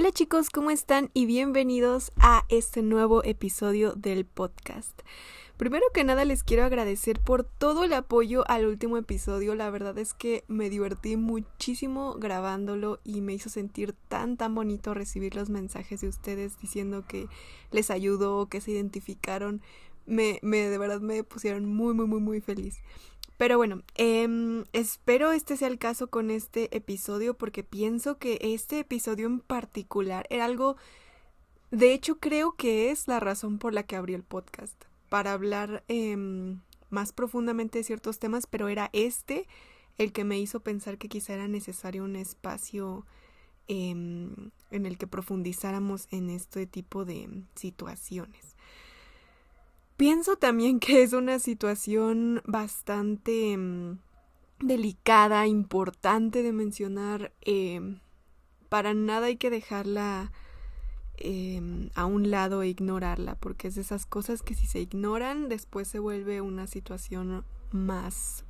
Hola chicos, ¿cómo están? Y bienvenidos a este nuevo episodio del podcast. Primero que nada les quiero agradecer por todo el apoyo al último episodio. La verdad es que me divertí muchísimo grabándolo y me hizo sentir tan tan bonito recibir los mensajes de ustedes diciendo que les ayudó, que se identificaron. Me, me de verdad me pusieron muy muy muy muy feliz. Pero bueno, eh, espero este sea el caso con este episodio porque pienso que este episodio en particular era algo, de hecho creo que es la razón por la que abrí el podcast, para hablar eh, más profundamente de ciertos temas, pero era este el que me hizo pensar que quizá era necesario un espacio eh, en el que profundizáramos en este tipo de situaciones. Pienso también que es una situación bastante mm, delicada, importante de mencionar. Eh, para nada hay que dejarla eh, a un lado e ignorarla, porque es de esas cosas que si se ignoran, después se vuelve una situación más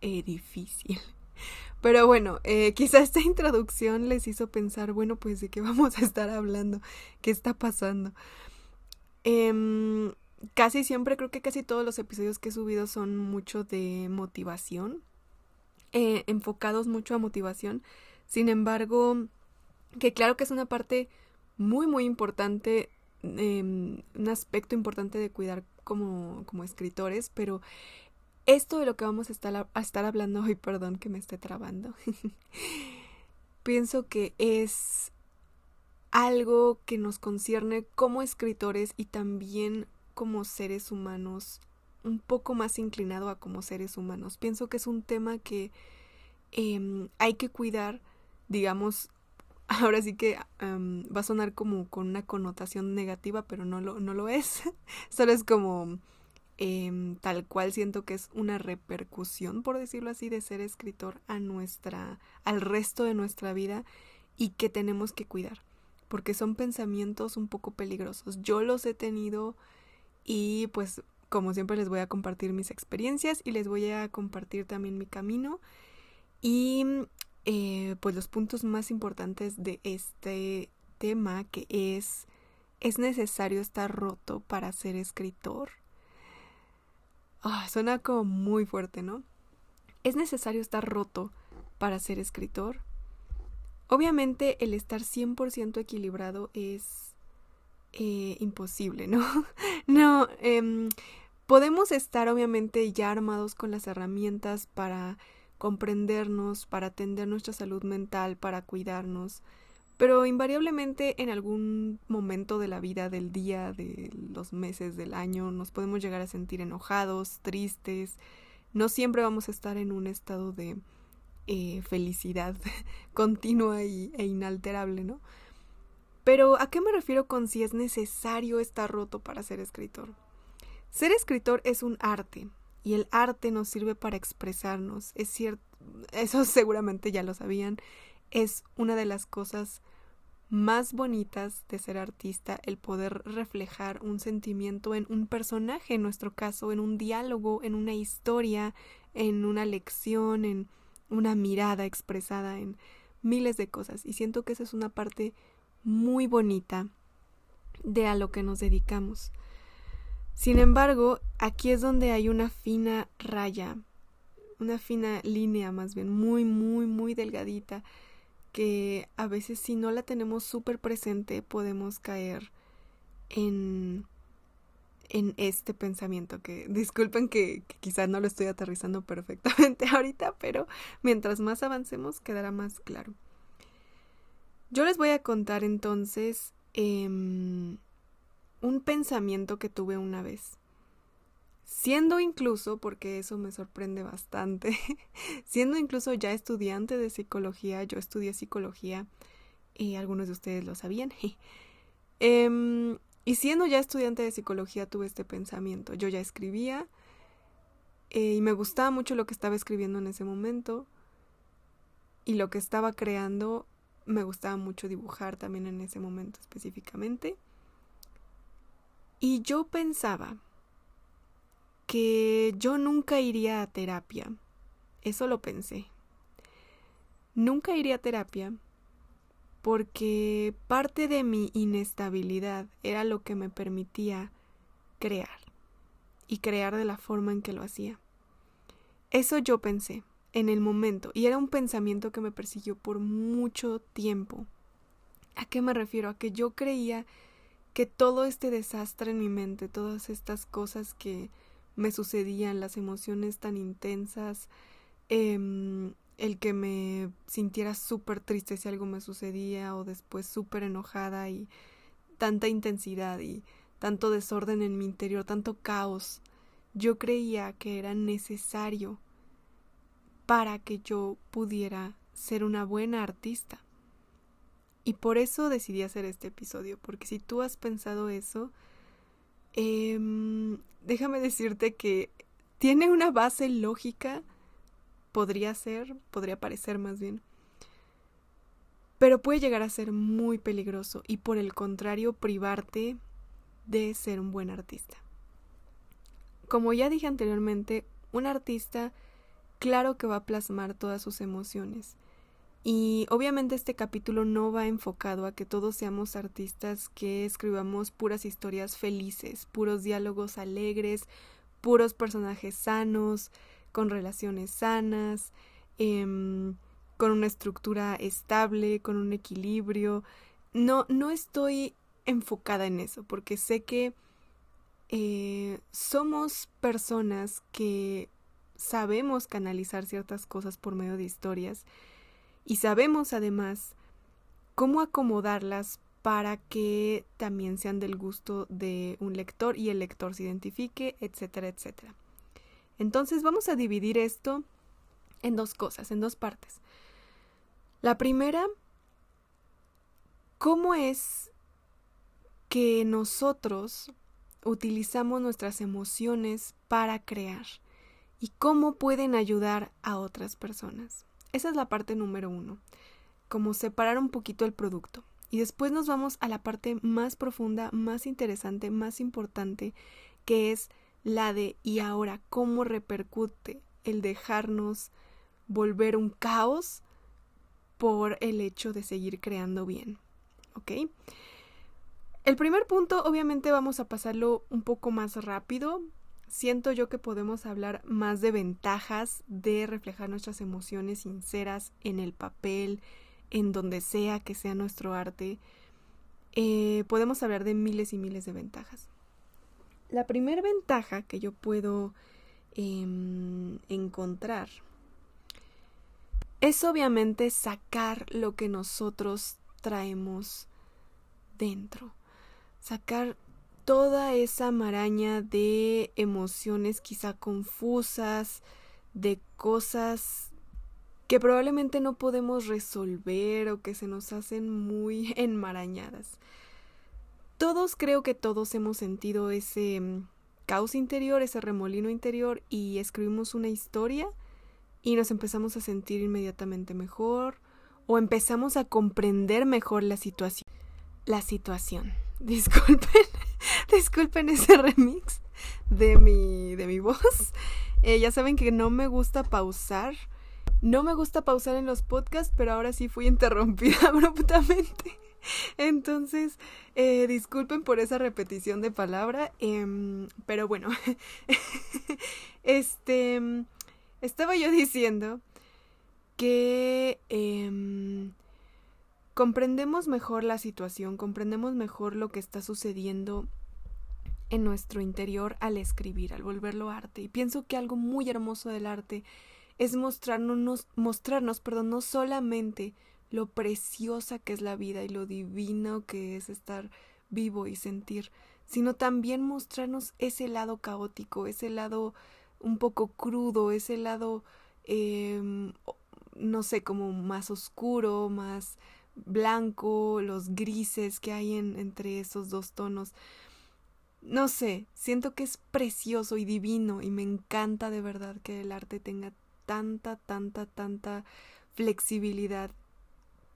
eh, difícil. Pero bueno, eh, quizá esta introducción les hizo pensar, bueno, pues de qué vamos a estar hablando, qué está pasando. Eh, casi siempre, creo que casi todos los episodios que he subido son mucho de motivación, eh, enfocados mucho a motivación. Sin embargo, que claro que es una parte muy, muy importante, eh, un aspecto importante de cuidar como, como escritores, pero esto de lo que vamos a estar, a estar hablando hoy, perdón que me esté trabando, pienso que es algo que nos concierne como escritores y también como seres humanos, un poco más inclinado a como seres humanos. Pienso que es un tema que eh, hay que cuidar, digamos, ahora sí que va a sonar como con una connotación negativa, pero no lo, no lo es. Solo es como eh, tal cual siento que es una repercusión, por decirlo así, de ser escritor a nuestra, al resto de nuestra vida y que tenemos que cuidar. Porque son pensamientos un poco peligrosos. Yo los he tenido y pues como siempre les voy a compartir mis experiencias y les voy a compartir también mi camino y eh, pues los puntos más importantes de este tema que es es necesario estar roto para ser escritor. Oh, suena como muy fuerte, ¿no? Es necesario estar roto para ser escritor. Obviamente el estar 100% equilibrado es eh, imposible, ¿no? no, eh, podemos estar obviamente ya armados con las herramientas para comprendernos, para atender nuestra salud mental, para cuidarnos, pero invariablemente en algún momento de la vida, del día, de los meses, del año, nos podemos llegar a sentir enojados, tristes, no siempre vamos a estar en un estado de eh, felicidad continua y, e inalterable, ¿no? Pero ¿a qué me refiero con si es necesario estar roto para ser escritor? Ser escritor es un arte y el arte nos sirve para expresarnos. Es cierto, eso seguramente ya lo sabían, es una de las cosas más bonitas de ser artista, el poder reflejar un sentimiento en un personaje, en nuestro caso, en un diálogo, en una historia, en una lección, en una mirada expresada, en miles de cosas. Y siento que esa es una parte muy bonita de a lo que nos dedicamos. Sin embargo, aquí es donde hay una fina raya, una fina línea más bien, muy, muy, muy delgadita, que a veces si no la tenemos súper presente podemos caer en, en este pensamiento que disculpen que, que quizás no lo estoy aterrizando perfectamente ahorita, pero mientras más avancemos quedará más claro. Yo les voy a contar entonces eh, un pensamiento que tuve una vez. Siendo incluso, porque eso me sorprende bastante, siendo incluso ya estudiante de psicología, yo estudié psicología y algunos de ustedes lo sabían. eh, y siendo ya estudiante de psicología tuve este pensamiento. Yo ya escribía eh, y me gustaba mucho lo que estaba escribiendo en ese momento y lo que estaba creando me gustaba mucho dibujar también en ese momento específicamente. Y yo pensaba que yo nunca iría a terapia. Eso lo pensé. Nunca iría a terapia porque parte de mi inestabilidad era lo que me permitía crear y crear de la forma en que lo hacía. Eso yo pensé en el momento y era un pensamiento que me persiguió por mucho tiempo. ¿A qué me refiero? A que yo creía que todo este desastre en mi mente, todas estas cosas que me sucedían, las emociones tan intensas, eh, el que me sintiera súper triste si algo me sucedía o después súper enojada y tanta intensidad y tanto desorden en mi interior, tanto caos, yo creía que era necesario para que yo pudiera ser una buena artista. Y por eso decidí hacer este episodio, porque si tú has pensado eso, eh, déjame decirte que tiene una base lógica podría ser, podría parecer más bien. Pero puede llegar a ser muy peligroso y por el contrario privarte de ser un buen artista. Como ya dije anteriormente, un artista claro que va a plasmar todas sus emociones. Y obviamente este capítulo no va enfocado a que todos seamos artistas que escribamos puras historias felices, puros diálogos alegres, puros personajes sanos, con relaciones sanas, em, con una estructura estable, con un equilibrio. No, no estoy enfocada en eso, porque sé que eh, somos personas que sabemos canalizar ciertas cosas por medio de historias y sabemos además cómo acomodarlas para que también sean del gusto de un lector y el lector se identifique, etcétera, etcétera. Entonces vamos a dividir esto en dos cosas, en dos partes. La primera, ¿cómo es que nosotros utilizamos nuestras emociones para crear? ¿Y cómo pueden ayudar a otras personas? Esa es la parte número uno, como separar un poquito el producto. Y después nos vamos a la parte más profunda, más interesante, más importante, que es la de y ahora cómo repercute el dejarnos volver un caos por el hecho de seguir creando bien. ¿Ok? El primer punto, obviamente vamos a pasarlo un poco más rápido. Siento yo que podemos hablar más de ventajas de reflejar nuestras emociones sinceras en el papel, en donde sea que sea nuestro arte. Eh, podemos hablar de miles y miles de ventajas. La primera ventaja que yo puedo em, encontrar es obviamente sacar lo que nosotros traemos dentro, sacar toda esa maraña de emociones quizá confusas, de cosas que probablemente no podemos resolver o que se nos hacen muy enmarañadas todos creo que todos hemos sentido ese mm, caos interior, ese remolino interior y escribimos una historia y nos empezamos a sentir inmediatamente mejor o empezamos a comprender mejor la situación. La situación. Disculpen, disculpen ese remix de mi, de mi voz. Eh, ya saben que no me gusta pausar. No me gusta pausar en los podcasts, pero ahora sí fui interrumpida abruptamente. Entonces, eh, disculpen por esa repetición de palabra, em, pero bueno, este, estaba yo diciendo que em, comprendemos mejor la situación, comprendemos mejor lo que está sucediendo en nuestro interior al escribir, al volverlo arte. Y pienso que algo muy hermoso del arte es mostrarnos, mostrarnos, perdón, no solamente lo preciosa que es la vida y lo divino que es estar vivo y sentir, sino también mostrarnos ese lado caótico, ese lado un poco crudo, ese lado, eh, no sé, como más oscuro, más blanco, los grises que hay en, entre esos dos tonos. No sé, siento que es precioso y divino y me encanta de verdad que el arte tenga tanta, tanta, tanta flexibilidad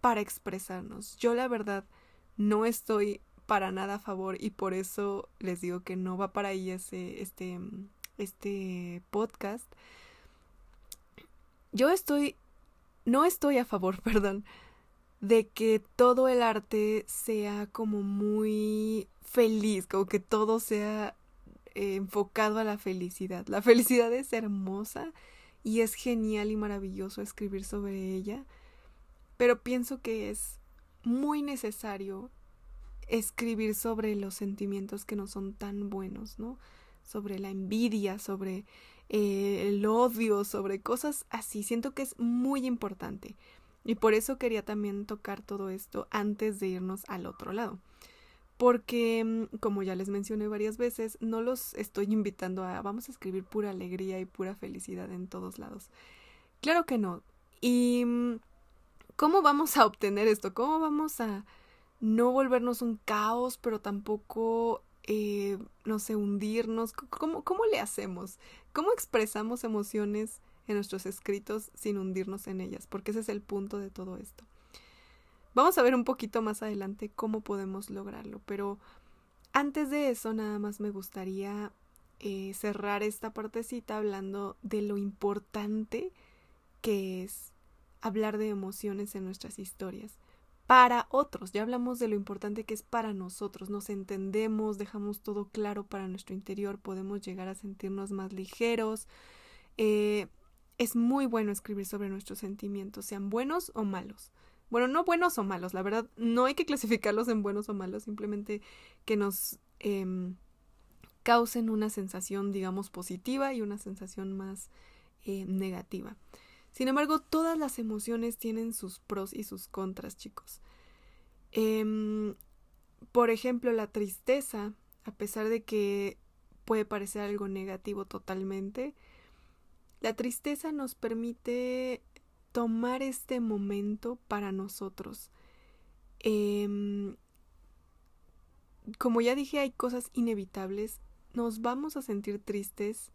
para expresarnos. Yo la verdad no estoy para nada a favor y por eso les digo que no va para ahí ese, este, este podcast. Yo estoy, no estoy a favor, perdón, de que todo el arte sea como muy feliz, como que todo sea eh, enfocado a la felicidad. La felicidad es hermosa y es genial y maravilloso escribir sobre ella, pero pienso que es muy necesario escribir sobre los sentimientos que no son tan buenos, ¿no? Sobre la envidia, sobre eh, el odio, sobre cosas así. Siento que es muy importante. Y por eso quería también tocar todo esto antes de irnos al otro lado. Porque, mm, como ya les mencioné varias veces, no los estoy invitando a vamos a escribir pura alegría y pura felicidad en todos lados. Claro que no. Y mm, ¿cómo vamos a obtener esto? ¿Cómo vamos a no volvernos un caos, pero tampoco, eh, no sé, hundirnos? ¿Cómo, ¿Cómo le hacemos? ¿Cómo expresamos emociones en nuestros escritos sin hundirnos en ellas? Porque ese es el punto de todo esto. Vamos a ver un poquito más adelante cómo podemos lograrlo, pero antes de eso nada más me gustaría eh, cerrar esta partecita hablando de lo importante que es hablar de emociones en nuestras historias. Para otros, ya hablamos de lo importante que es para nosotros, nos entendemos, dejamos todo claro para nuestro interior, podemos llegar a sentirnos más ligeros. Eh, es muy bueno escribir sobre nuestros sentimientos, sean buenos o malos. Bueno, no buenos o malos, la verdad, no hay que clasificarlos en buenos o malos, simplemente que nos em, causen una sensación, digamos, positiva y una sensación más eh, negativa. Sin embargo, todas las emociones tienen sus pros y sus contras, chicos. Em, por ejemplo, la tristeza, a pesar de que puede parecer algo negativo totalmente, la tristeza nos permite tomar este momento para nosotros. Em, como ya dije, hay cosas inevitables. Nos vamos a sentir tristes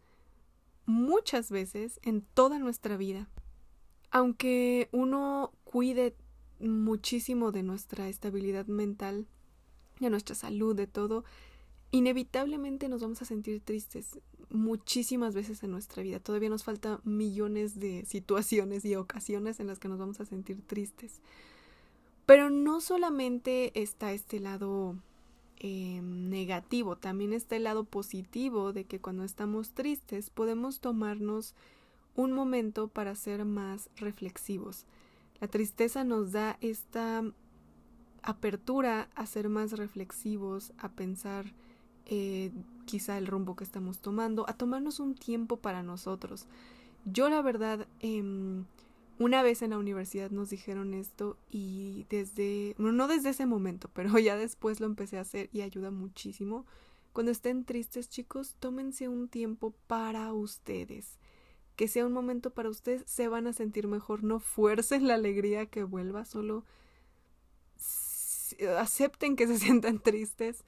muchas veces en toda nuestra vida aunque uno cuide muchísimo de nuestra estabilidad mental, de nuestra salud, de todo, inevitablemente nos vamos a sentir tristes muchísimas veces en nuestra vida. Todavía nos falta millones de situaciones y ocasiones en las que nos vamos a sentir tristes. Pero no solamente está este lado eh, negativo, también está el lado positivo de que cuando estamos tristes podemos tomarnos un momento para ser más reflexivos. La tristeza nos da esta apertura a ser más reflexivos, a pensar eh, quizá el rumbo que estamos tomando, a tomarnos un tiempo para nosotros. Yo la verdad, em, una vez en la universidad nos dijeron esto y desde, bueno, no desde ese momento, pero ya después lo empecé a hacer y ayuda muchísimo. Cuando estén tristes chicos, tómense un tiempo para ustedes que sea un momento para ustedes, se van a sentir mejor. No fuercen la alegría que vuelva, solo acepten que se sientan tristes,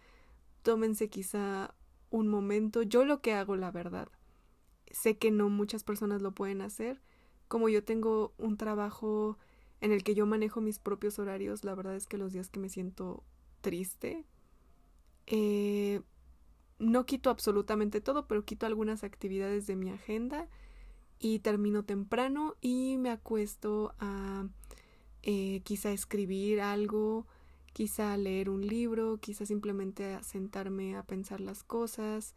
tómense quizá un momento. Yo lo que hago, la verdad, sé que no muchas personas lo pueden hacer. Como yo tengo un trabajo en el que yo manejo mis propios horarios, la verdad es que los días que me siento triste, eh, no quito absolutamente todo, pero quito algunas actividades de mi agenda y termino temprano y me acuesto a eh, quizá escribir algo, quizá leer un libro, quizá simplemente sentarme a pensar las cosas,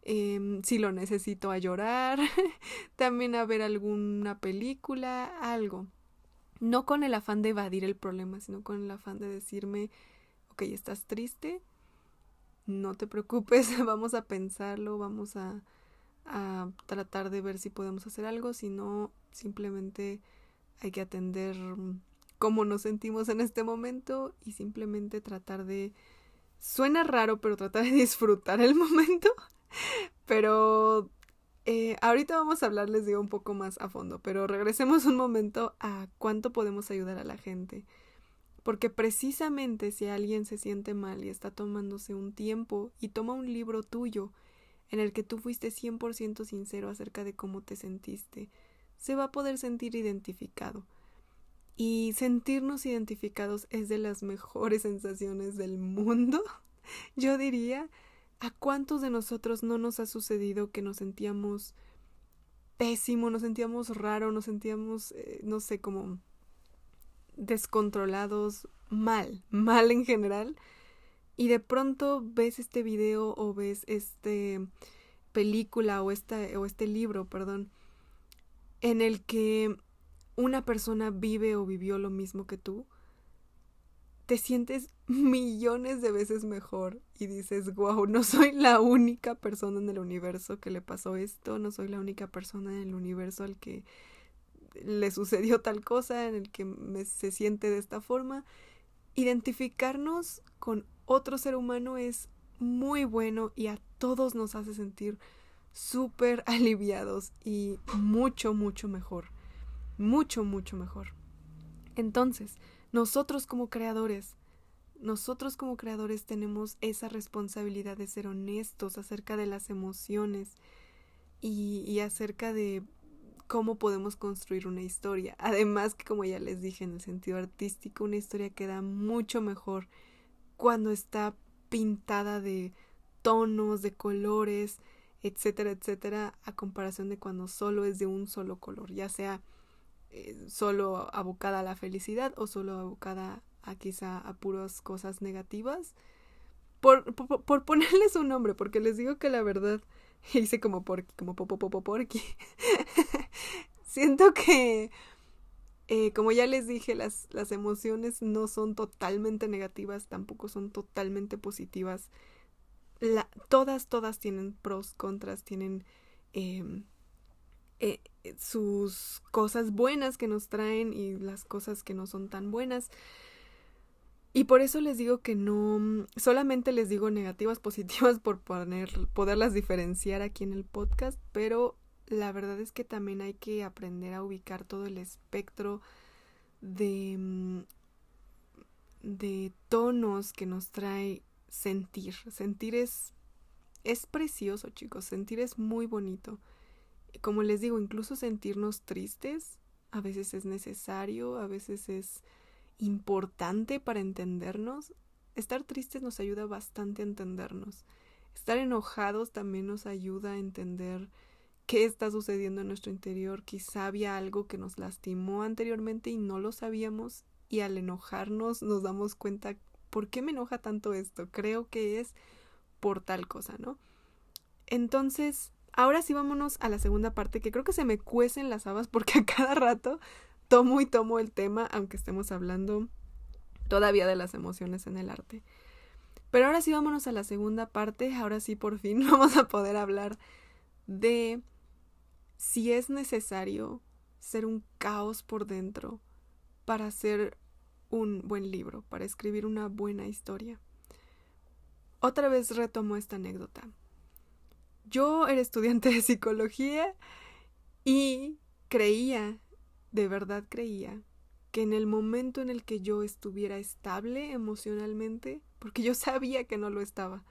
em, si lo necesito a llorar, también a ver alguna película, algo. No con el afán de evadir el problema, sino con el afán de decirme, ok, estás triste, no te preocupes, vamos a pensarlo, vamos a a tratar de ver si podemos hacer algo, si no, simplemente hay que atender cómo nos sentimos en este momento y simplemente tratar de... Suena raro, pero tratar de disfrutar el momento. pero eh, ahorita vamos a hablarles de un poco más a fondo, pero regresemos un momento a cuánto podemos ayudar a la gente. Porque precisamente si alguien se siente mal y está tomándose un tiempo y toma un libro tuyo en el que tú fuiste 100% sincero acerca de cómo te sentiste, se va a poder sentir identificado. Y sentirnos identificados es de las mejores sensaciones del mundo. Yo diría, ¿a cuántos de nosotros no nos ha sucedido que nos sentíamos pésimo, nos sentíamos raro, nos sentíamos, eh, no sé, como descontrolados mal, mal en general. Y de pronto ves este video o ves este película o, esta, o este libro, perdón, en el que una persona vive o vivió lo mismo que tú, te sientes millones de veces mejor y dices, wow, no soy la única persona en el universo que le pasó esto, no soy la única persona en el universo al que le sucedió tal cosa, en el que se siente de esta forma. Identificarnos con otro ser humano es muy bueno y a todos nos hace sentir súper aliviados y mucho, mucho mejor. Mucho, mucho mejor. Entonces, nosotros como creadores, nosotros como creadores tenemos esa responsabilidad de ser honestos acerca de las emociones y, y acerca de cómo podemos construir una historia. Además que como ya les dije en el sentido artístico, una historia queda mucho mejor cuando está pintada de tonos, de colores, etcétera, etcétera, a comparación de cuando solo es de un solo color, ya sea eh, solo abocada a la felicidad o solo abocada a quizá a puras cosas negativas. Por, por, ponerles un nombre, porque les digo que la verdad hice como porky, como popo popo porky. Siento que, eh, como ya les dije, las, las emociones no son totalmente negativas, tampoco son totalmente positivas la, todas, todas tienen pros, contras, tienen em, eh, sus cosas buenas que nos traen y las cosas que no son tan buenas. Y por eso les digo que no, solamente les digo negativas, positivas por poderlas diferenciar aquí en el podcast, pero la verdad es que también hay que aprender a ubicar todo el espectro de, mm, de tonos que nos trae sentir. Sentir es, es precioso, chicos. Sentir es muy bonito. Como les digo, incluso sentirnos tristes a veces es necesario, a veces es importante para entendernos. Estar tristes nos ayuda bastante a entendernos. Estar enojados también nos ayuda a entender qué está sucediendo en nuestro interior. Quizá había algo que nos lastimó anteriormente y no lo sabíamos y al enojarnos nos damos cuenta ¿por qué me enoja tanto esto? Creo que es por tal cosa, ¿no? Entonces, ahora sí vámonos a la segunda parte, que creo que se me cuecen las habas porque a cada rato tomo y tomo el tema, aunque estemos hablando todavía de las emociones en el arte. Pero ahora sí vámonos a la segunda parte, ahora sí por fin vamos a poder hablar de si es necesario ser un caos por dentro para ser un buen libro, para escribir una buena historia. Otra vez retomo esta anécdota. Yo era estudiante de psicología y creía, de verdad creía, que en el momento en el que yo estuviera estable emocionalmente, porque yo sabía que no lo estaba,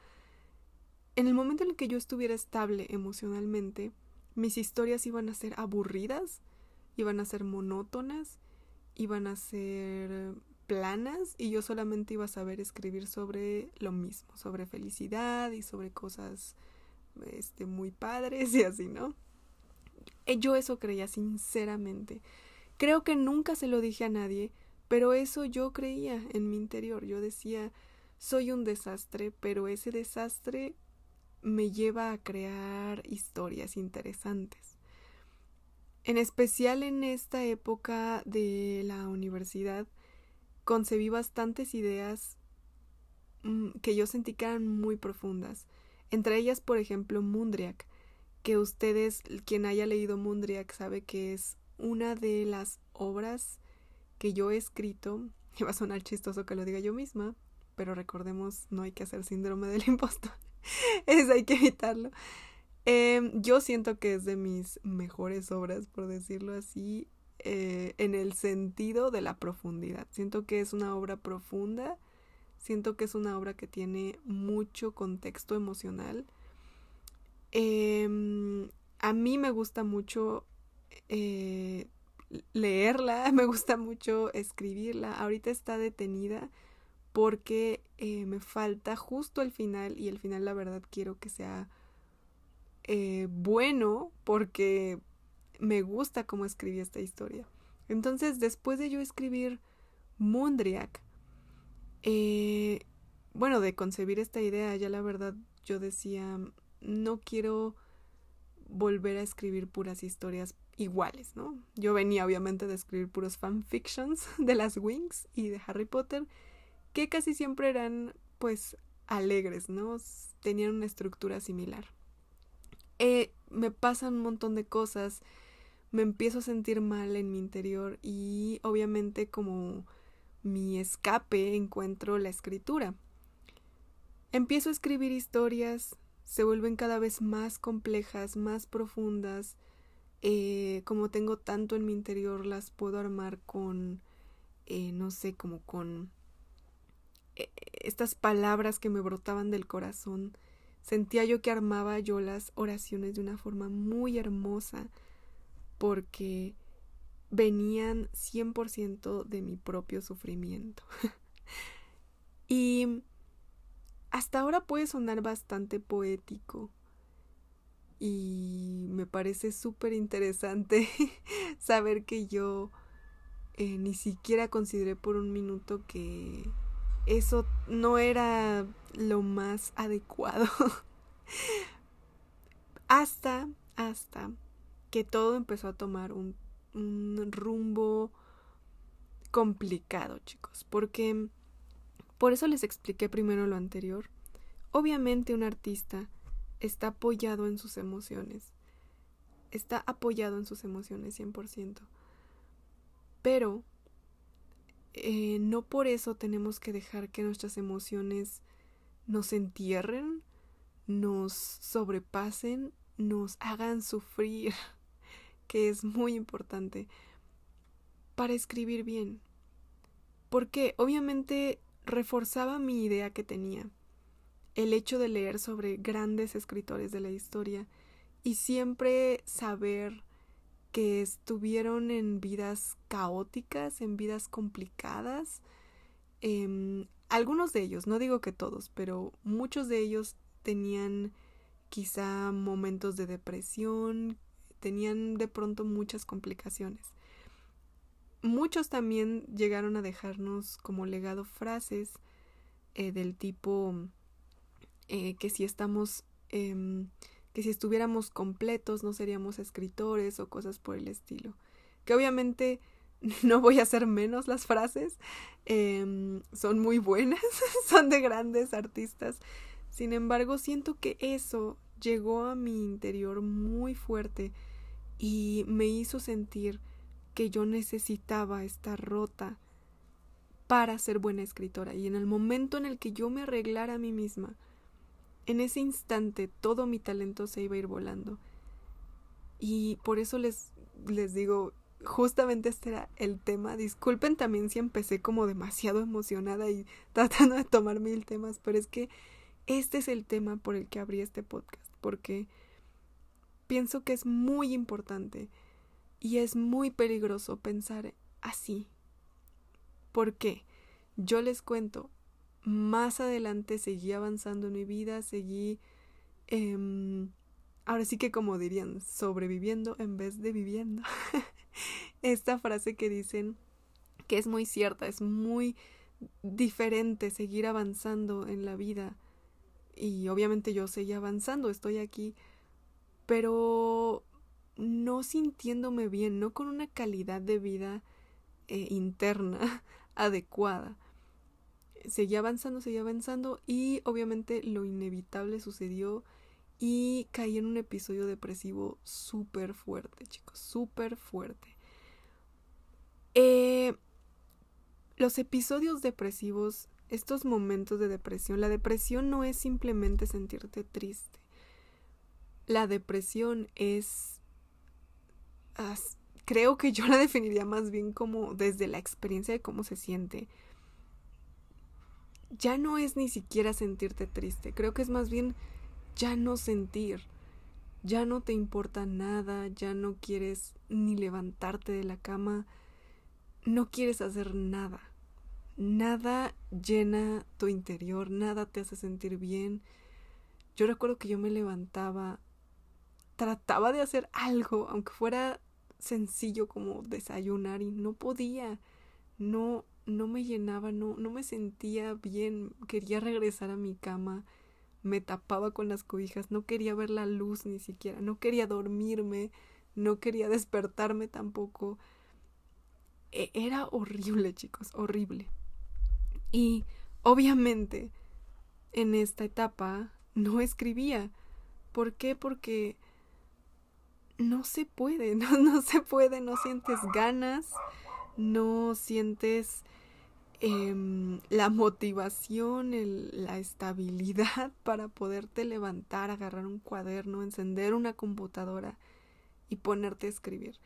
en el momento en el que yo estuviera estable emocionalmente, mis historias iban a ser aburridas, iban a ser monótonas, iban a ser planas y yo solamente iba a saber escribir sobre lo mismo, sobre felicidad y sobre cosas este, muy padres y así, ¿no? Eh, yo eso creía sinceramente. Creo que nunca se lo dije a nadie, pero eso yo creía en mi interior. Yo decía, soy un desastre, pero ese desastre me lleva a crear historias interesantes. En especial en esta época de la universidad, concebí bastantes ideas mm, que yo sentí que eran muy profundas. Entre ellas, por ejemplo, Mundriak, que ustedes, quien haya leído Mundriak, sabe que es una de las obras que yo he escrito. Y va a sonar chistoso que lo diga yo misma, pero recordemos, no hay que hacer síndrome del impostor. Eso hay que evitarlo. Em, yo siento que es de mis mejores obras, por decirlo así. Eh, en el sentido de la profundidad. Siento que es una obra profunda, siento que es una obra que tiene mucho contexto emocional. Em, a mí me gusta mucho eh, leerla, me gusta mucho escribirla. Ahorita está detenida porque eh, me falta justo el final y el final la verdad quiero que sea bueno porque me gusta cómo escribí esta historia. Entonces, después de yo escribir Mundriak. Eh, bueno, de concebir esta idea, ya la verdad yo decía, no quiero volver a escribir puras historias iguales, ¿no? Yo venía obviamente de escribir puros fanfictions de las Wings y de Harry Potter, que casi siempre eran pues alegres, ¿no? Tenían una estructura similar. Eh, me pasan un montón de cosas, me empiezo a sentir mal en mi interior y obviamente como mi escape encuentro la escritura. Empiezo a escribir historias, se vuelven cada vez más complejas, más profundas. Eh, como tengo tanto en mi interior, las puedo armar con, eh, no sé, como con eh, estas palabras que me brotaban del corazón. Sentía yo que armaba yo las oraciones de una forma muy hermosa porque venían 100% de mi propio sufrimiento. y hasta ahora puede sonar bastante poético y me parece súper interesante saber que yo eh, ni siquiera consideré por un minuto que eso no era lo más adecuado. hasta, hasta que todo empezó a tomar un, rumbo complicado, chicos, porque por eso les expliqué primero lo anterior. Obviamente un artista está apoyado en sus emociones. Está apoyado en sus emociones 100%. Pero eh, no por eso tenemos que dejar que nuestras emociones nos entierren, nos sobrepasen, nos hagan sufrir, que es muy importante para escribir bien. Porque obviamente reforzaba mi idea que tenía, el hecho de leer sobre grandes escritores de la historia y siempre saber que estuvieron en vidas caóticas, en vidas complicadas. Em, algunos de ellos, no digo que todos, pero muchos de ellos tenían quizá momentos de depresión, tenían de pronto muchas complicaciones. Muchos también llegaron a dejarnos como legado frases eh, del tipo eh, que si estamos em, que si estuviéramos completos no seríamos escritores o cosas por el estilo. Que obviamente no voy a hacer menos las frases em, son muy buenas son de grandes artistas. Sin embargo siento que eso llegó a mi interior muy fuerte y me hizo sentir que yo necesitaba estar rota para ser buena escritora. Y en el momento en el que yo me arreglara a mí misma, en ese instante todo mi talento se iba a ir volando. Y por eso les, les digo, justamente este era el tema. Disculpen también si empecé como demasiado emocionada y tratando de tomar mil temas, pero es que este es el tema por el que abrí este podcast, porque pienso que es muy importante y es muy peligroso pensar así. ¿Por qué? Yo les cuento, más adelante seguí avanzando en mi vida, seguí, eh, ahora sí que como dirían, sobreviviendo en vez de viviendo. Esta frase que dicen que es muy cierta, es muy diferente seguir avanzando en la vida. Y obviamente yo seguí avanzando, estoy aquí, pero no sintiéndome bien, no con una calidad de vida eh, interna adecuada. Seguía avanzando, seguía avanzando y obviamente lo inevitable sucedió y caí en un episodio depresivo súper fuerte, chicos, súper fuerte. Eh, los episodios depresivos, estos momentos de depresión, la depresión no es simplemente sentirte triste. La depresión es creo que yo la definiría más bien como desde la experiencia de cómo se siente. Ya no es ni siquiera sentirte triste, creo que es más bien ya no sentir. Ya no te importa nada, ya no quieres ni levantarte de la cama, no quieres hacer nada. Nada llena tu interior, nada te hace sentir bien. Yo recuerdo que yo me levantaba, trataba de hacer algo, aunque fuera sencillo como desayunar y no podía, no, no me llenaba, no, no me sentía bien, quería regresar a mi cama, me tapaba con las cobijas, no quería ver la luz ni siquiera, no quería dormirme, no quería despertarme tampoco. E, era horrible, chicos, horrible. Y obviamente en esta etapa no escribía. ¿Por qué? Porque no se puede, no, no se puede, no sientes ganas, no sientes Em, la motivación, la estabilidad para poderte levantar, agarrar un cuaderno, encender una computadora y ponerte a escribir.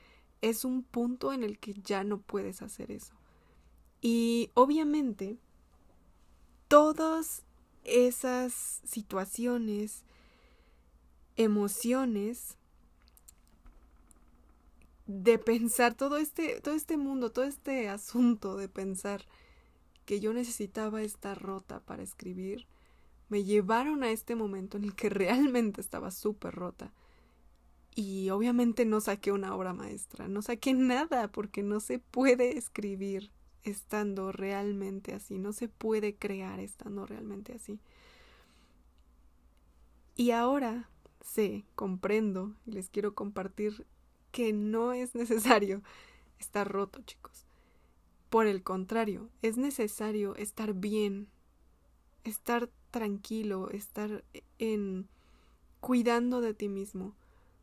Es un punto en el que ya no puedes hacer eso. Y obviamente, todas esas situaciones, emociones, de pensar todo este, todo este mundo, todo este asunto de pensar que yo necesitaba estar rota para escribir, me llevaron a este momento en el que realmente estaba súper rota. Y obviamente no saqué una obra maestra, no saqué nada porque no se puede escribir estando realmente así, no se puede crear estando realmente así. Y ahora sé, comprendo y les quiero compartir que no es necesario estar roto, chicos. Por el contrario, es necesario estar bien, estar tranquilo, estar en cuidando de ti mismo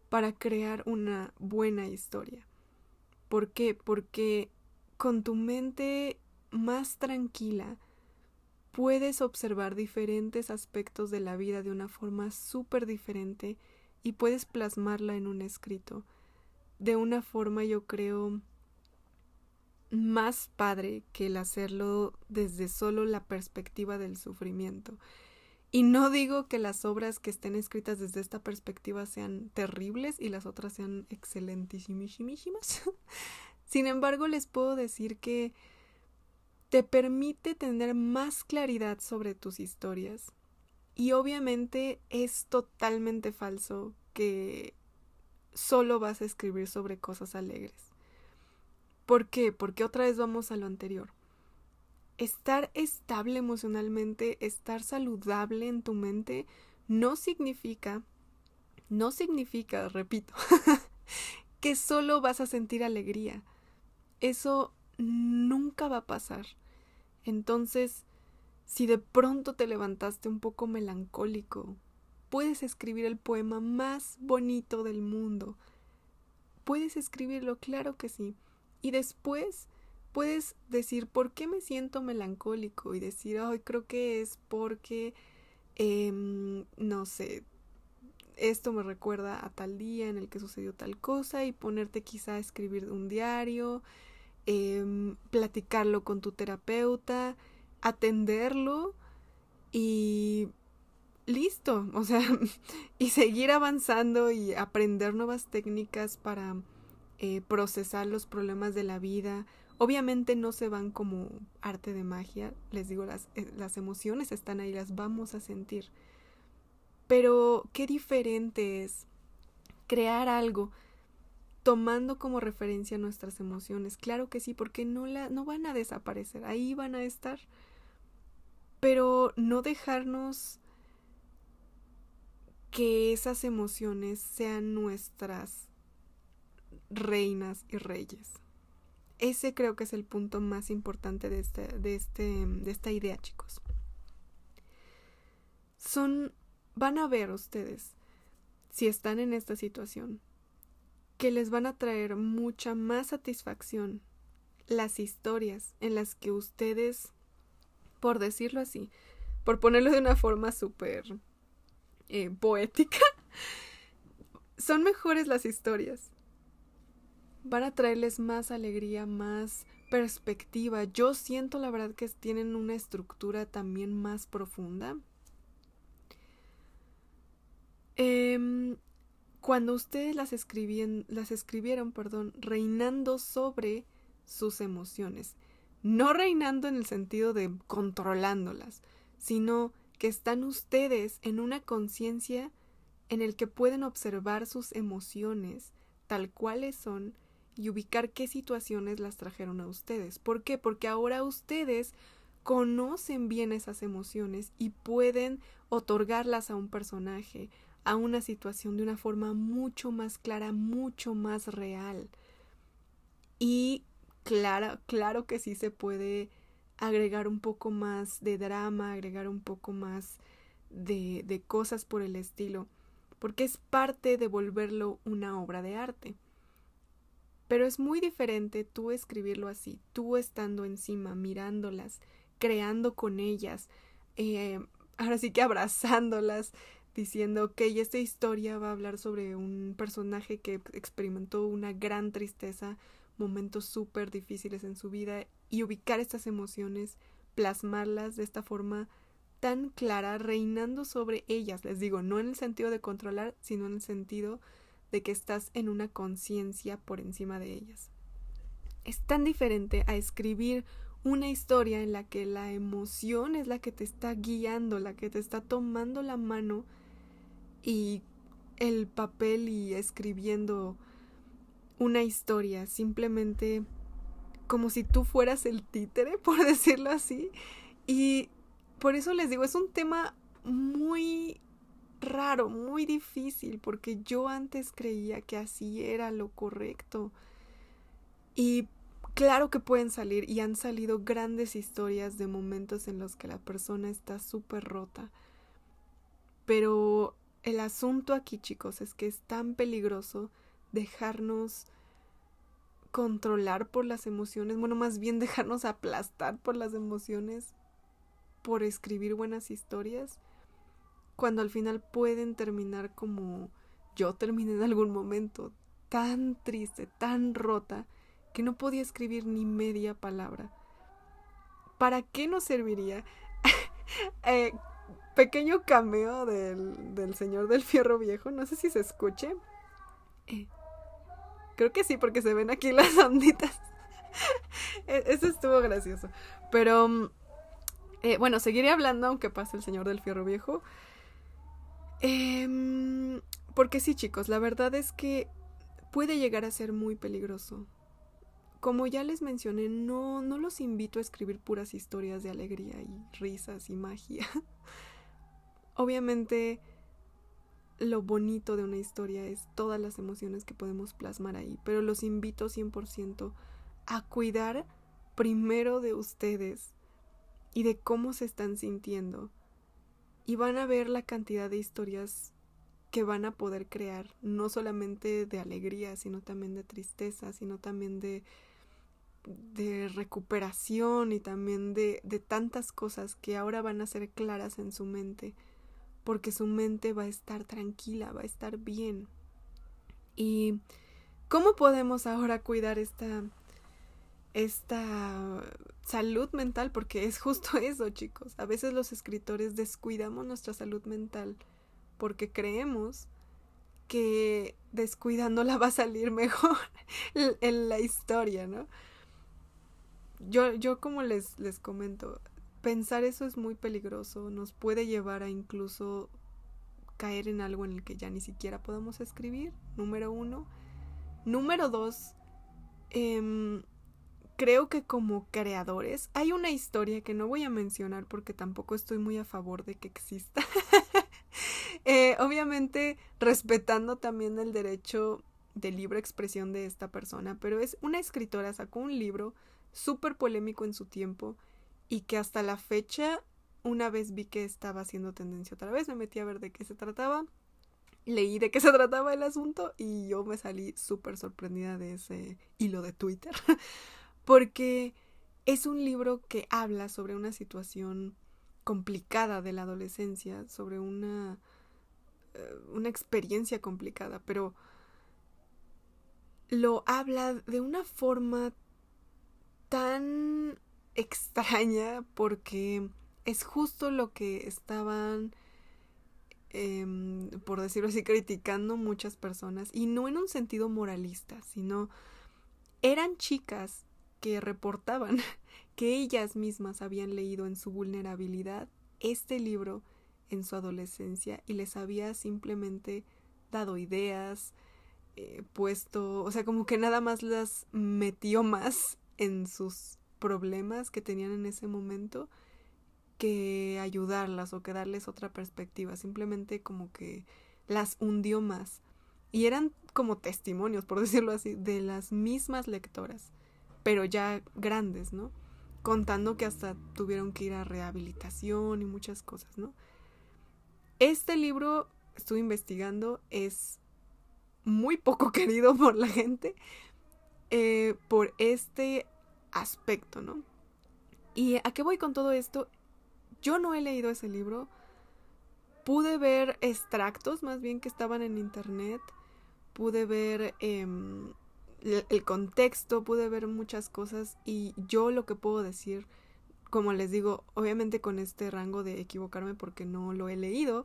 para crear una buena historia. ¿Por qué? Porque con tu mente más tranquila puedes observar diferentes aspectos de la vida de una forma súper diferente y puedes plasmarla en un escrito de una forma yo creo más padre que el hacerlo desde solo la perspectiva del sufrimiento. Y no digo que las obras que estén escritas desde esta perspectiva sean terribles y las otras sean excelentísimas. Sin embargo, les puedo decir que te permite tener más claridad sobre tus historias. Y obviamente es totalmente falso que solo vas a escribir sobre cosas alegres. ¿Por qué? Porque otra vez vamos a lo anterior. Estar estable emocionalmente, estar saludable en tu mente, no significa, no significa, repito, que solo vas a sentir alegría. Eso nunca va a pasar. Entonces, si de pronto te levantaste un poco melancólico, puedes escribir el poema más bonito del mundo. Puedes escribirlo, claro que sí. Y después puedes decir, ¿por qué me siento melancólico? Y decir, ay, creo que es porque, em, no sé, esto me recuerda a tal día en el que sucedió tal cosa y ponerte quizá a escribir un diario, em, platicarlo con tu terapeuta, atenderlo y listo, o sea, y seguir avanzando y aprender nuevas técnicas para eh, procesar los problemas de la vida. Obviamente no se van como arte de magia, les digo, las, eh, las emociones están ahí, las vamos a sentir. Pero qué diferente es crear algo tomando como referencia nuestras emociones. Claro que sí, porque no, la, no van a desaparecer, ahí van a estar. Pero no dejarnos que esas emociones sean nuestras reinas y reyes. Ese creo que es el punto más importante de, este, de, este, de esta idea, chicos. Son, van a ver ustedes, si están en esta situación, que les van a traer mucha más satisfacción las historias en las que ustedes, por decirlo así, por ponerlo de una forma súper eh, poética, son mejores las historias van a traerles más alegría, más perspectiva. Yo siento la verdad que tienen una estructura también más profunda. Em, cuando ustedes las, escribían, las escribieron, perdón, reinando sobre sus emociones, no reinando en el sentido de controlándolas, sino que están ustedes en una conciencia en el que pueden observar sus emociones tal cuales son y ubicar qué situaciones las trajeron a ustedes. ¿Por qué? Porque ahora ustedes conocen bien esas emociones y pueden otorgarlas a un personaje, a una situación de una forma mucho más clara, mucho más real. Y claro, claro que sí se puede agregar un poco más de drama, agregar un poco más de, de cosas por el estilo, porque es parte de volverlo una obra de arte. Pero es muy diferente tú escribirlo así, tú estando encima, mirándolas, creando con ellas, eh, ahora sí que abrazándolas, diciendo, ok, esta historia va a hablar sobre un personaje que experimentó una gran tristeza, momentos súper difíciles en su vida, y ubicar estas emociones, plasmarlas de esta forma tan clara, reinando sobre ellas, les digo, no en el sentido de controlar, sino en el sentido de que estás en una conciencia por encima de ellas. Es tan diferente a escribir una historia en la que la emoción es la que te está guiando, la que te está tomando la mano y el papel y escribiendo una historia, simplemente como si tú fueras el títere, por decirlo así. Y por eso les digo, es un tema muy raro, muy difícil, porque yo antes creía que así era lo correcto. Y claro que pueden salir y han salido grandes historias de momentos en los que la persona está súper rota. Pero el asunto aquí, chicos, es que es tan peligroso dejarnos controlar por las emociones, bueno, más bien dejarnos aplastar por las emociones, por escribir buenas historias cuando al final pueden terminar como yo terminé en algún momento, tan triste, tan rota, que no podía escribir ni media palabra. ¿Para qué nos serviría? eh, pequeño cameo del, del, señor del fierro viejo, no sé si se escuche. Eh, creo que sí, porque se ven aquí las onditas. E, eso estuvo gracioso. Pero, mm, eh, bueno, seguiré hablando aunque pase el señor del fierro viejo. Eh, porque sí, chicos, la verdad es que puede llegar a ser muy peligroso. Como ya les mencioné, no, no los invito a escribir puras historias de alegría y risas y magia. Obviamente, lo bonito de una historia es todas las emociones que podemos plasmar ahí, pero los invito 100% a cuidar primero de ustedes y de cómo se están sintiendo. Y van a ver la cantidad de historias que van a poder crear, no solamente de alegría, sino también de tristeza, sino también de, de recuperación y también de, de tantas cosas que ahora van a ser claras en su mente, porque su mente va a estar tranquila, va a estar bien. ¿Y cómo podemos ahora cuidar esta, esta salud mental, porque es justo eso, chicos. A veces los escritores descuidamos nuestra salud mental porque creemos que descuidándola va a salir mejor en la historia, ¿no? Yo, yo como les, les comento, pensar eso es muy peligroso, nos puede llevar a incluso caer en algo en el que ya ni siquiera podemos escribir, número uno. Número dos, eh, creo que como creadores hay una historia que no voy a mencionar porque tampoco estoy muy a favor de que exista. eh, obviamente respetando también el derecho de libre expresión de esta persona, pero es una escritora, sacó un libro súper polémico en su tiempo y que hasta la fecha, una vez vi que estaba haciendo tendencia otra vez, me metí a ver de qué se trataba, leí de qué se trataba el asunto y yo me salí súper sorprendida de ese hilo de Twitter porque es un libro que habla sobre una situación complicada de la adolescencia, sobre una, eh, una experiencia complicada, pero lo habla de una forma tan extraña porque es justo lo que estaban, em, por decirlo así, criticando muchas personas, y no en un sentido moralista, sino eran chicas que reportaban que ellas mismas habían leído en su vulnerabilidad este libro en su adolescencia y les había simplemente dado ideas, eh, puesto, o sea, como que nada más las metió más en sus problemas que tenían en ese momento que ayudarlas o que darles otra perspectiva, simplemente como que las hundió más. Y eran como testimonios, por decirlo así, de las mismas lectoras, pero ya grandes, ¿no? Contando que hasta tuvieron que ir a rehabilitación y muchas cosas, ¿no? Este libro, estuve investigando, es muy poco querido por la gente eh, por este aspecto, ¿no? ¿Y a qué voy con todo esto? Yo no he leído ese libro. Pude ver extractos más bien que estaban en internet. Pude ver em, el contexto, pude ver muchas cosas y yo lo que puedo decir, como les digo, obviamente con este rango de equivocarme porque no lo he leído,